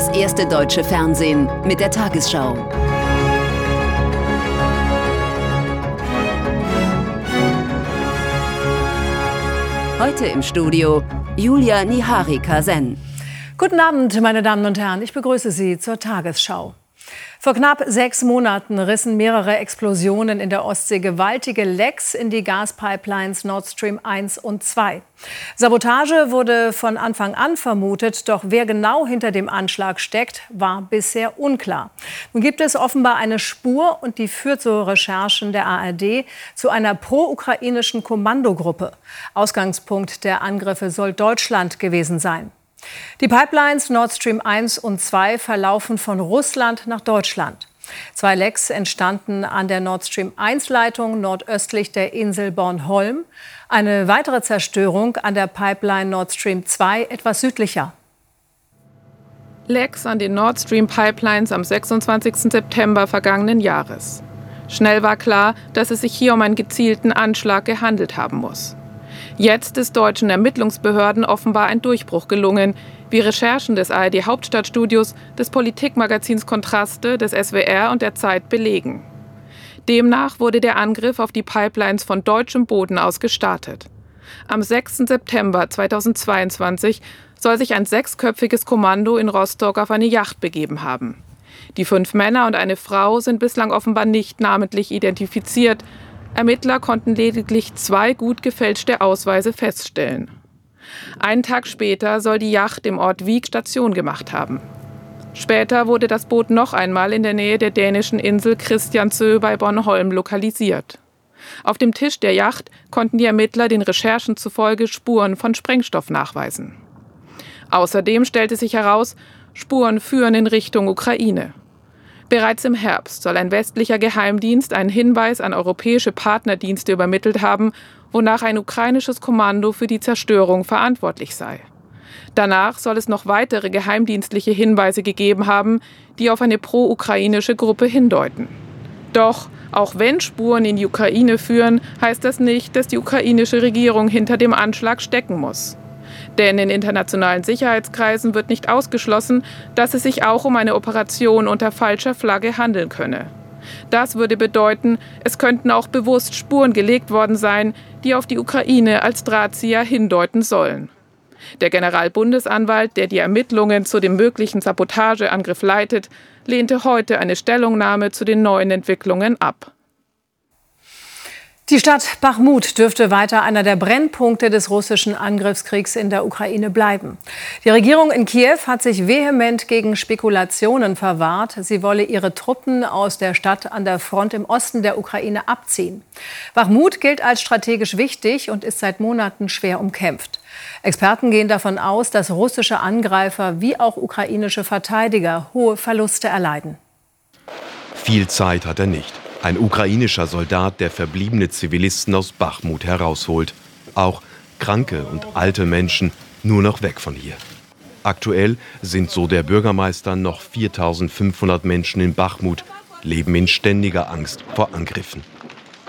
das erste deutsche Fernsehen mit der Tagesschau. Heute im Studio Julia Niharika-Sen. Guten Abend, meine Damen und Herren. Ich begrüße Sie zur Tagesschau. Vor knapp sechs Monaten rissen mehrere Explosionen in der Ostsee gewaltige Lecks in die Gaspipelines Nord Stream 1 und 2. Sabotage wurde von Anfang an vermutet, doch wer genau hinter dem Anschlag steckt, war bisher unklar. Nun gibt es offenbar eine Spur und die führt so Recherchen der ARD zu einer pro-ukrainischen Kommandogruppe. Ausgangspunkt der Angriffe soll Deutschland gewesen sein. Die Pipelines Nord Stream 1 und 2 verlaufen von Russland nach Deutschland. Zwei Lecks entstanden an der Nord Stream 1 Leitung nordöstlich der Insel Bornholm. Eine weitere Zerstörung an der Pipeline Nord Stream 2 etwas südlicher. Lecks an den Nord Stream Pipelines am 26. September vergangenen Jahres. Schnell war klar, dass es sich hier um einen gezielten Anschlag gehandelt haben muss. Jetzt ist deutschen Ermittlungsbehörden offenbar ein Durchbruch gelungen, wie Recherchen des ARD Hauptstadtstudios, des Politikmagazins Kontraste, des SWR und der Zeit belegen. Demnach wurde der Angriff auf die Pipelines von deutschem Boden aus gestartet. Am 6. September 2022 soll sich ein sechsköpfiges Kommando in Rostock auf eine Yacht begeben haben. Die fünf Männer und eine Frau sind bislang offenbar nicht namentlich identifiziert, Ermittler konnten lediglich zwei gut gefälschte Ausweise feststellen. Einen Tag später soll die Yacht im Ort Wieg Station gemacht haben. Später wurde das Boot noch einmal in der Nähe der dänischen Insel Christiansö bei Bornholm lokalisiert. Auf dem Tisch der Yacht konnten die Ermittler den Recherchen zufolge Spuren von Sprengstoff nachweisen. Außerdem stellte sich heraus, Spuren führen in Richtung Ukraine. Bereits im Herbst soll ein westlicher Geheimdienst einen Hinweis an europäische Partnerdienste übermittelt haben, wonach ein ukrainisches Kommando für die Zerstörung verantwortlich sei. Danach soll es noch weitere geheimdienstliche Hinweise gegeben haben, die auf eine pro-ukrainische Gruppe hindeuten. Doch auch wenn Spuren in die Ukraine führen, heißt das nicht, dass die ukrainische Regierung hinter dem Anschlag stecken muss. Denn in internationalen Sicherheitskreisen wird nicht ausgeschlossen, dass es sich auch um eine Operation unter falscher Flagge handeln könne. Das würde bedeuten, es könnten auch bewusst Spuren gelegt worden sein, die auf die Ukraine als Drahtzieher hindeuten sollen. Der Generalbundesanwalt, der die Ermittlungen zu dem möglichen Sabotageangriff leitet, lehnte heute eine Stellungnahme zu den neuen Entwicklungen ab. Die Stadt Bachmut dürfte weiter einer der Brennpunkte des russischen Angriffskriegs in der Ukraine bleiben. Die Regierung in Kiew hat sich vehement gegen Spekulationen verwahrt. Sie wolle ihre Truppen aus der Stadt an der Front im Osten der Ukraine abziehen. Bachmut gilt als strategisch wichtig und ist seit Monaten schwer umkämpft. Experten gehen davon aus, dass russische Angreifer wie auch ukrainische Verteidiger hohe Verluste erleiden. Viel Zeit hat er nicht. Ein ukrainischer Soldat, der verbliebene Zivilisten aus Bachmut herausholt. Auch kranke und alte Menschen nur noch weg von hier. Aktuell sind, so der Bürgermeister, noch 4500 Menschen in Bachmut, leben in ständiger Angst vor Angriffen.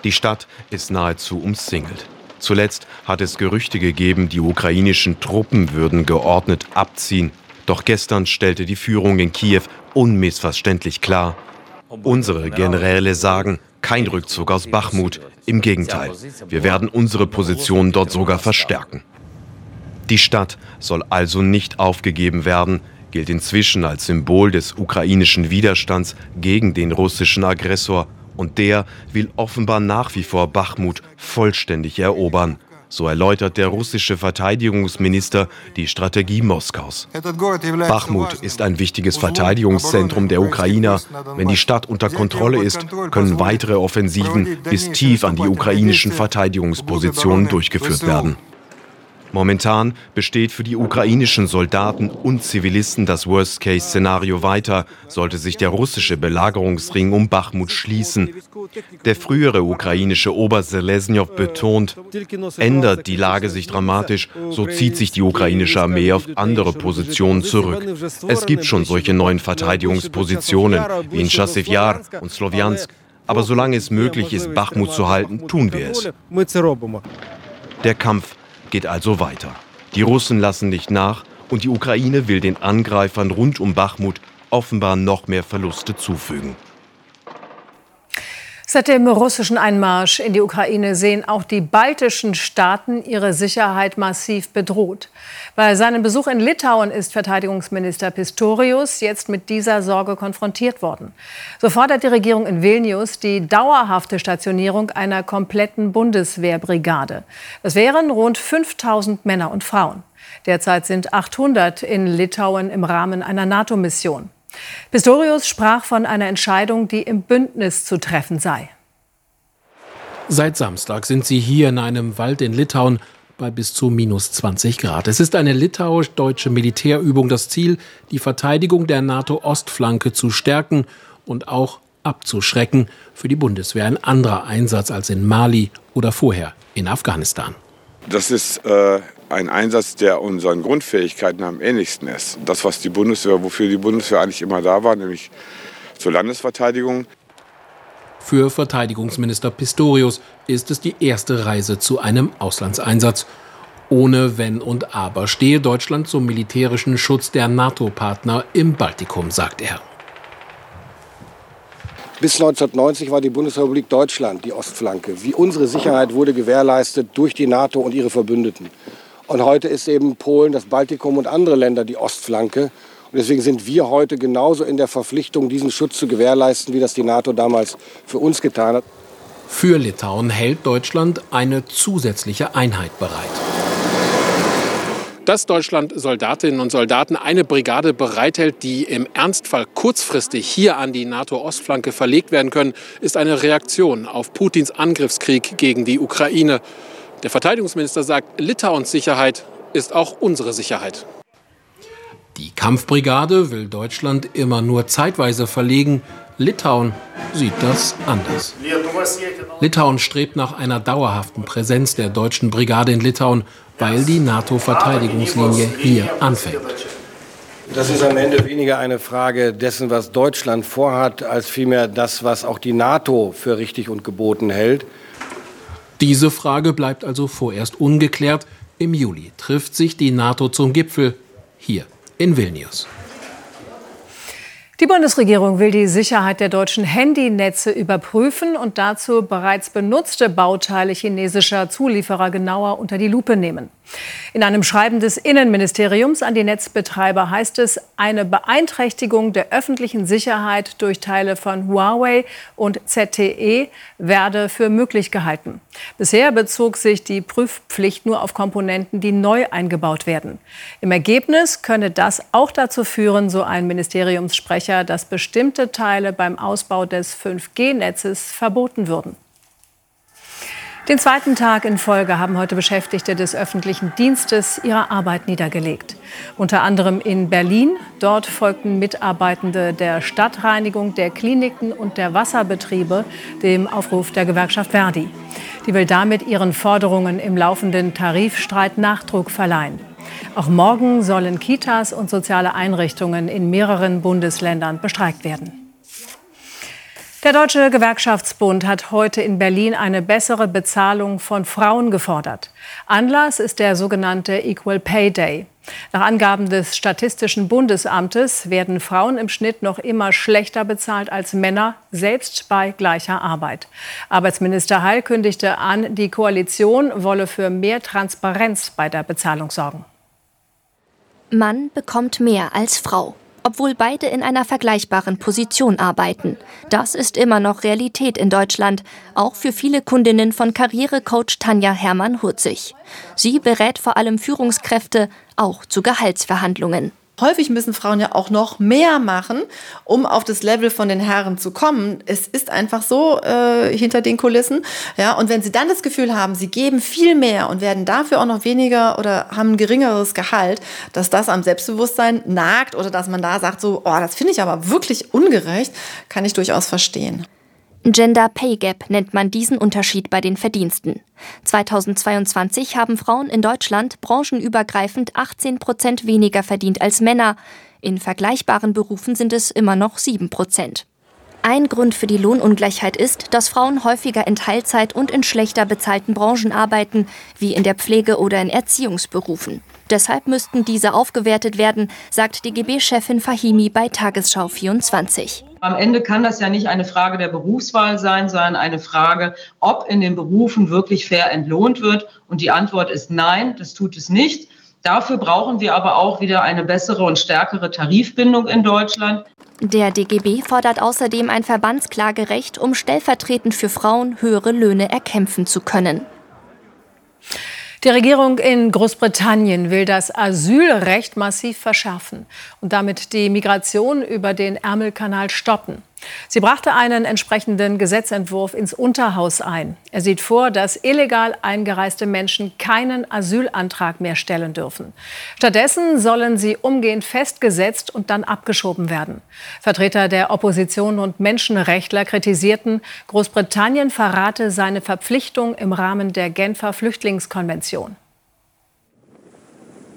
Die Stadt ist nahezu umsingelt. Zuletzt hat es Gerüchte gegeben, die ukrainischen Truppen würden geordnet abziehen. Doch gestern stellte die Führung in Kiew unmissverständlich klar, Unsere Generäle sagen, kein Rückzug aus Bachmut. Im Gegenteil, wir werden unsere Position dort sogar verstärken. Die Stadt soll also nicht aufgegeben werden, gilt inzwischen als Symbol des ukrainischen Widerstands gegen den russischen Aggressor und der will offenbar nach wie vor Bachmut vollständig erobern. So erläutert der russische Verteidigungsminister die Strategie Moskaus. Bachmut ist ein wichtiges Verteidigungszentrum der Ukrainer. Wenn die Stadt unter Kontrolle ist, können weitere Offensiven bis tief an die ukrainischen Verteidigungspositionen durchgeführt werden. Momentan besteht für die ukrainischen Soldaten und Zivilisten das Worst-Case-Szenario weiter, sollte sich der russische Belagerungsring um Bachmut schließen. Der frühere ukrainische Oberst Selesnjow betont, ändert die Lage sich dramatisch, so zieht sich die ukrainische Armee auf andere Positionen zurück. Es gibt schon solche neuen Verteidigungspositionen wie in Chassiv Yar und Sloviansk. Aber solange es möglich ist, Bachmut zu halten, tun wir es. Der Kampf geht also weiter. Die Russen lassen nicht nach Und die Ukraine will den Angreifern rund um Bachmut offenbar noch mehr Verluste zufügen. Seit dem russischen Einmarsch in die Ukraine sehen auch die baltischen Staaten ihre Sicherheit massiv bedroht. Bei seinem Besuch in Litauen ist Verteidigungsminister Pistorius jetzt mit dieser Sorge konfrontiert worden. So fordert die Regierung in Vilnius die dauerhafte Stationierung einer kompletten Bundeswehrbrigade. Das wären rund 5000 Männer und Frauen. Derzeit sind 800 in Litauen im Rahmen einer NATO-Mission. Pistorius sprach von einer Entscheidung, die im Bündnis zu treffen sei. Seit Samstag sind sie hier in einem Wald in Litauen bei bis zu minus 20 Grad. Es ist eine litauisch-deutsche Militärübung. Das Ziel, die Verteidigung der NATO-Ostflanke zu stärken und auch abzuschrecken. Für die Bundeswehr ein anderer Einsatz als in Mali oder vorher in Afghanistan. Das ist äh, ein Einsatz, der unseren Grundfähigkeiten am ähnlichsten ist. Das, was die Bundeswehr, wofür die Bundeswehr eigentlich immer da war, nämlich zur Landesverteidigung. Für Verteidigungsminister Pistorius ist es die erste Reise zu einem Auslandseinsatz. Ohne Wenn und Aber stehe Deutschland zum militärischen Schutz der NATO-Partner im Baltikum, sagt er. Bis 1990 war die Bundesrepublik Deutschland die Ostflanke. Wie unsere Sicherheit wurde gewährleistet durch die NATO und ihre Verbündeten. Und heute ist eben Polen, das Baltikum und andere Länder die Ostflanke. Und deswegen sind wir heute genauso in der Verpflichtung, diesen Schutz zu gewährleisten, wie das die NATO damals für uns getan hat. Für Litauen hält Deutschland eine zusätzliche Einheit bereit. Dass Deutschland Soldatinnen und Soldaten eine Brigade bereithält, die im Ernstfall kurzfristig hier an die NATO-Ostflanke verlegt werden können, ist eine Reaktion auf Putins Angriffskrieg gegen die Ukraine. Der Verteidigungsminister sagt, Litauens Sicherheit ist auch unsere Sicherheit. Die Kampfbrigade will Deutschland immer nur zeitweise verlegen. Litauen sieht das anders. Litauen strebt nach einer dauerhaften Präsenz der deutschen Brigade in Litauen, weil die NATO-Verteidigungslinie hier anfängt. Das ist am Ende weniger eine Frage dessen, was Deutschland vorhat, als vielmehr das, was auch die NATO für richtig und geboten hält. Diese Frage bleibt also vorerst ungeklärt. Im Juli trifft sich die NATO zum Gipfel hier in Vilnius. Die Bundesregierung will die Sicherheit der deutschen Handynetze überprüfen und dazu bereits benutzte Bauteile chinesischer Zulieferer genauer unter die Lupe nehmen. In einem Schreiben des Innenministeriums an die Netzbetreiber heißt es, eine Beeinträchtigung der öffentlichen Sicherheit durch Teile von Huawei und ZTE werde für möglich gehalten. Bisher bezog sich die Prüfpflicht nur auf Komponenten, die neu eingebaut werden. Im Ergebnis könne das auch dazu führen, so ein Ministeriumssprecher, dass bestimmte Teile beim Ausbau des 5G-Netzes verboten würden. Den zweiten Tag in Folge haben heute Beschäftigte des öffentlichen Dienstes ihre Arbeit niedergelegt. Unter anderem in Berlin. Dort folgten Mitarbeitende der Stadtreinigung, der Kliniken und der Wasserbetriebe dem Aufruf der Gewerkschaft Verdi. Die will damit ihren Forderungen im laufenden Tarifstreit Nachdruck verleihen. Auch morgen sollen Kitas und soziale Einrichtungen in mehreren Bundesländern bestreikt werden. Der Deutsche Gewerkschaftsbund hat heute in Berlin eine bessere Bezahlung von Frauen gefordert. Anlass ist der sogenannte Equal Pay Day. Nach Angaben des Statistischen Bundesamtes werden Frauen im Schnitt noch immer schlechter bezahlt als Männer, selbst bei gleicher Arbeit. Arbeitsminister Heil kündigte an, die Koalition wolle für mehr Transparenz bei der Bezahlung sorgen. Mann bekommt mehr als Frau obwohl beide in einer vergleichbaren Position arbeiten. Das ist immer noch Realität in Deutschland, auch für viele Kundinnen von Karrierecoach Tanja Hermann-Hurzig. Sie berät vor allem Führungskräfte, auch zu Gehaltsverhandlungen häufig müssen Frauen ja auch noch mehr machen, um auf das Level von den Herren zu kommen. Es ist einfach so äh, hinter den Kulissen. Ja, und wenn sie dann das Gefühl haben, sie geben viel mehr und werden dafür auch noch weniger oder haben ein geringeres Gehalt, dass das am Selbstbewusstsein nagt oder dass man da sagt, so, oh, das finde ich aber wirklich ungerecht, kann ich durchaus verstehen. Gender Pay Gap nennt man diesen Unterschied bei den Verdiensten. 2022 haben Frauen in Deutschland branchenübergreifend 18 Prozent weniger verdient als Männer. In vergleichbaren Berufen sind es immer noch 7 Prozent. Ein Grund für die Lohnungleichheit ist, dass Frauen häufiger in Teilzeit und in schlechter bezahlten Branchen arbeiten, wie in der Pflege oder in Erziehungsberufen. Deshalb müssten diese aufgewertet werden, sagt DGB-Chefin Fahimi bei Tagesschau 24. Am Ende kann das ja nicht eine Frage der Berufswahl sein, sondern eine Frage, ob in den Berufen wirklich fair entlohnt wird. Und die Antwort ist nein, das tut es nicht. Dafür brauchen wir aber auch wieder eine bessere und stärkere Tarifbindung in Deutschland. Der DGB fordert außerdem ein Verbandsklagerecht, um stellvertretend für Frauen höhere Löhne erkämpfen zu können. Die Regierung in Großbritannien will das Asylrecht massiv verschärfen und damit die Migration über den Ärmelkanal stoppen. Sie brachte einen entsprechenden Gesetzentwurf ins Unterhaus ein. Er sieht vor, dass illegal eingereiste Menschen keinen Asylantrag mehr stellen dürfen. Stattdessen sollen sie umgehend festgesetzt und dann abgeschoben werden. Vertreter der Opposition und Menschenrechtler kritisierten, Großbritannien verrate seine Verpflichtung im Rahmen der Genfer Flüchtlingskonvention.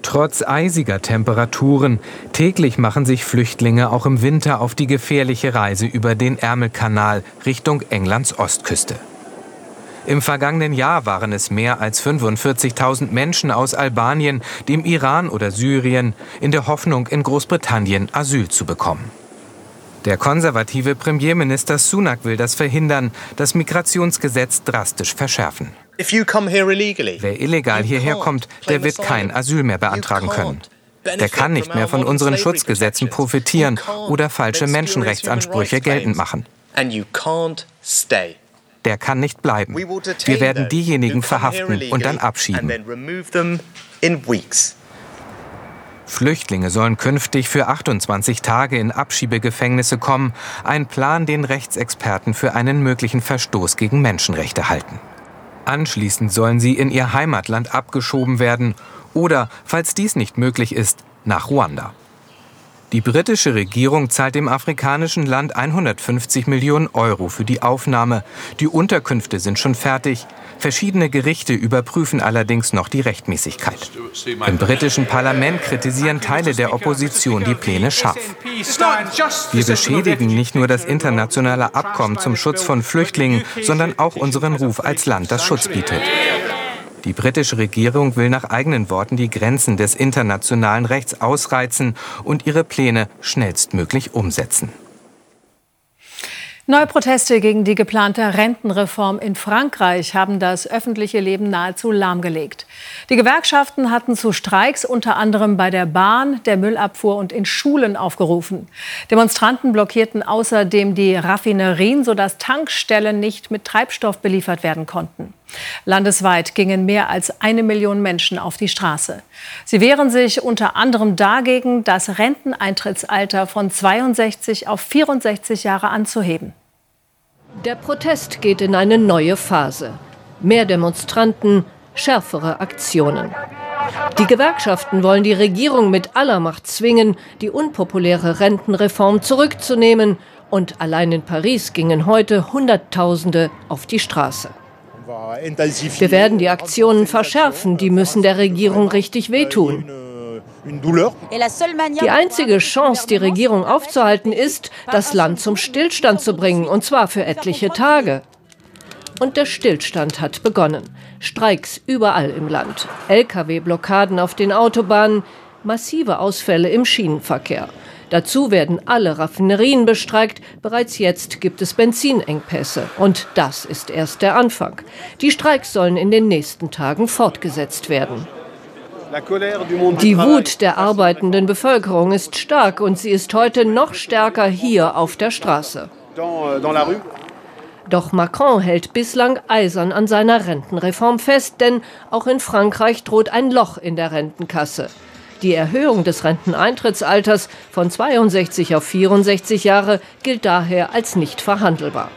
Trotz eisiger Temperaturen, täglich machen sich Flüchtlinge auch im Winter auf die gefährliche Reise über den Ärmelkanal Richtung Englands Ostküste. Im vergangenen Jahr waren es mehr als 45.000 Menschen aus Albanien, dem Iran oder Syrien in der Hoffnung, in Großbritannien Asyl zu bekommen. Der konservative Premierminister Sunak will das verhindern, das Migrationsgesetz drastisch verschärfen. Wer illegal hierher kommt, der wird kein Asyl mehr beantragen können. Der kann nicht mehr von unseren Schutzgesetzen profitieren oder falsche Menschenrechtsansprüche geltend machen. Der kann nicht bleiben. Wir werden diejenigen verhaften und dann abschieben. Flüchtlinge sollen künftig für 28 Tage in Abschiebegefängnisse kommen. Ein Plan, den Rechtsexperten für einen möglichen Verstoß gegen Menschenrechte halten. Anschließend sollen sie in ihr Heimatland abgeschoben werden oder, falls dies nicht möglich ist, nach Ruanda. Die britische Regierung zahlt dem afrikanischen Land 150 Millionen Euro für die Aufnahme. Die Unterkünfte sind schon fertig. Verschiedene Gerichte überprüfen allerdings noch die Rechtmäßigkeit. Im britischen Parlament kritisieren Teile der Opposition die Pläne scharf. Wir beschädigen nicht nur das internationale Abkommen zum Schutz von Flüchtlingen, sondern auch unseren Ruf als Land, das Schutz bietet. Die britische Regierung will nach eigenen Worten die Grenzen des internationalen Rechts ausreizen und ihre Pläne schnellstmöglich umsetzen. Neue Proteste gegen die geplante Rentenreform in Frankreich haben das öffentliche Leben nahezu lahmgelegt. Die Gewerkschaften hatten zu Streiks unter anderem bei der Bahn, der Müllabfuhr und in Schulen aufgerufen. Demonstranten blockierten außerdem die Raffinerien, sodass Tankstellen nicht mit Treibstoff beliefert werden konnten. Landesweit gingen mehr als eine Million Menschen auf die Straße. Sie wehren sich unter anderem dagegen, das Renteneintrittsalter von 62 auf 64 Jahre anzuheben. Der Protest geht in eine neue Phase. Mehr Demonstranten, schärfere Aktionen. Die Gewerkschaften wollen die Regierung mit aller Macht zwingen, die unpopuläre Rentenreform zurückzunehmen. Und allein in Paris gingen heute Hunderttausende auf die Straße. Wir werden die Aktionen verschärfen, die müssen der Regierung richtig wehtun. Die einzige Chance, die Regierung aufzuhalten, ist, das Land zum Stillstand zu bringen, und zwar für etliche Tage. Und der Stillstand hat begonnen. Streiks überall im Land, Lkw-Blockaden auf den Autobahnen, massive Ausfälle im Schienenverkehr. Dazu werden alle Raffinerien bestreikt. Bereits jetzt gibt es Benzinengpässe. Und das ist erst der Anfang. Die Streiks sollen in den nächsten Tagen fortgesetzt werden. Die Wut der arbeitenden Bevölkerung ist stark und sie ist heute noch stärker hier auf der Straße. Doch Macron hält bislang eisern an seiner Rentenreform fest, denn auch in Frankreich droht ein Loch in der Rentenkasse. Die Erhöhung des Renteneintrittsalters von 62 auf 64 Jahre gilt daher als nicht verhandelbar.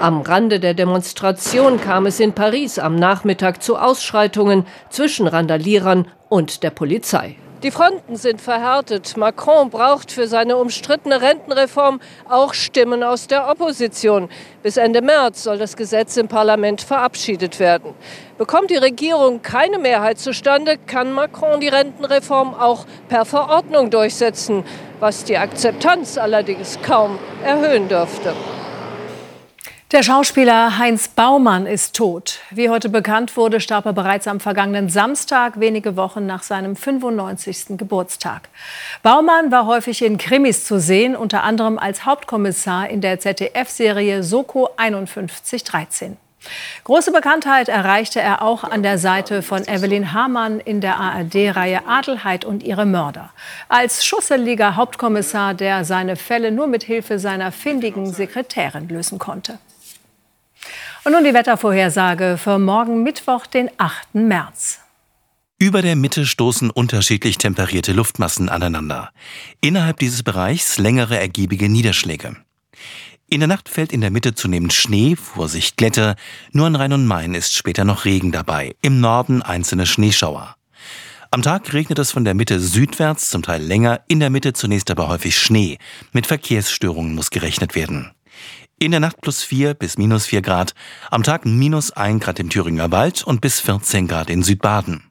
Am Rande der Demonstration kam es in Paris am Nachmittag zu Ausschreitungen zwischen Randalierern und der Polizei. Die Fronten sind verhärtet. Macron braucht für seine umstrittene Rentenreform auch Stimmen aus der Opposition. Bis Ende März soll das Gesetz im Parlament verabschiedet werden. Bekommt die Regierung keine Mehrheit zustande, kann Macron die Rentenreform auch per Verordnung durchsetzen, was die Akzeptanz allerdings kaum erhöhen dürfte. Der Schauspieler Heinz Baumann ist tot. Wie heute bekannt wurde, starb er bereits am vergangenen Samstag, wenige Wochen nach seinem 95. Geburtstag. Baumann war häufig in Krimis zu sehen, unter anderem als Hauptkommissar in der ZDF-Serie Soko 5113. Große Bekanntheit erreichte er auch an der Seite von Evelyn Hamann in der ARD-Reihe Adelheid und ihre Mörder. Als schusseliger Hauptkommissar, der seine Fälle nur mit Hilfe seiner findigen Sekretärin lösen konnte. Und nun die Wettervorhersage für morgen Mittwoch, den 8. März. Über der Mitte stoßen unterschiedlich temperierte Luftmassen aneinander. Innerhalb dieses Bereichs längere ergiebige Niederschläge. In der Nacht fällt in der Mitte zunehmend Schnee, Vorsicht Glätte, nur an Rhein und Main ist später noch Regen dabei, im Norden einzelne Schneeschauer. Am Tag regnet es von der Mitte südwärts, zum Teil länger, in der Mitte zunächst aber häufig Schnee. Mit Verkehrsstörungen muss gerechnet werden. In der Nacht plus 4 bis minus 4 Grad, am Tag minus 1 Grad im Thüringer Wald und bis 14 Grad in Südbaden.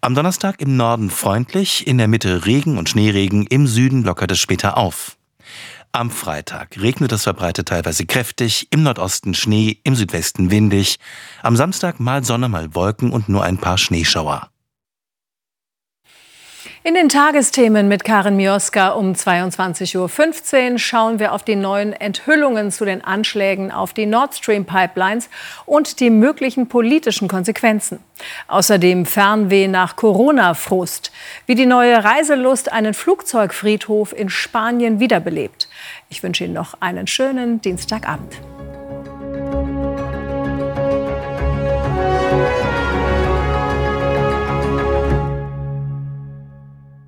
Am Donnerstag im Norden freundlich, in der Mitte Regen und Schneeregen, im Süden lockert es später auf. Am Freitag regnet es verbreitet teilweise kräftig, im Nordosten Schnee, im Südwesten windig. Am Samstag mal Sonne, mal Wolken und nur ein paar Schneeschauer. In den Tagesthemen mit Karin Mioska um 22.15 Uhr schauen wir auf die neuen Enthüllungen zu den Anschlägen auf die Nord Stream Pipelines und die möglichen politischen Konsequenzen. Außerdem Fernweh nach Corona-Frust, wie die neue Reiselust einen Flugzeugfriedhof in Spanien wiederbelebt. Ich wünsche Ihnen noch einen schönen Dienstagabend.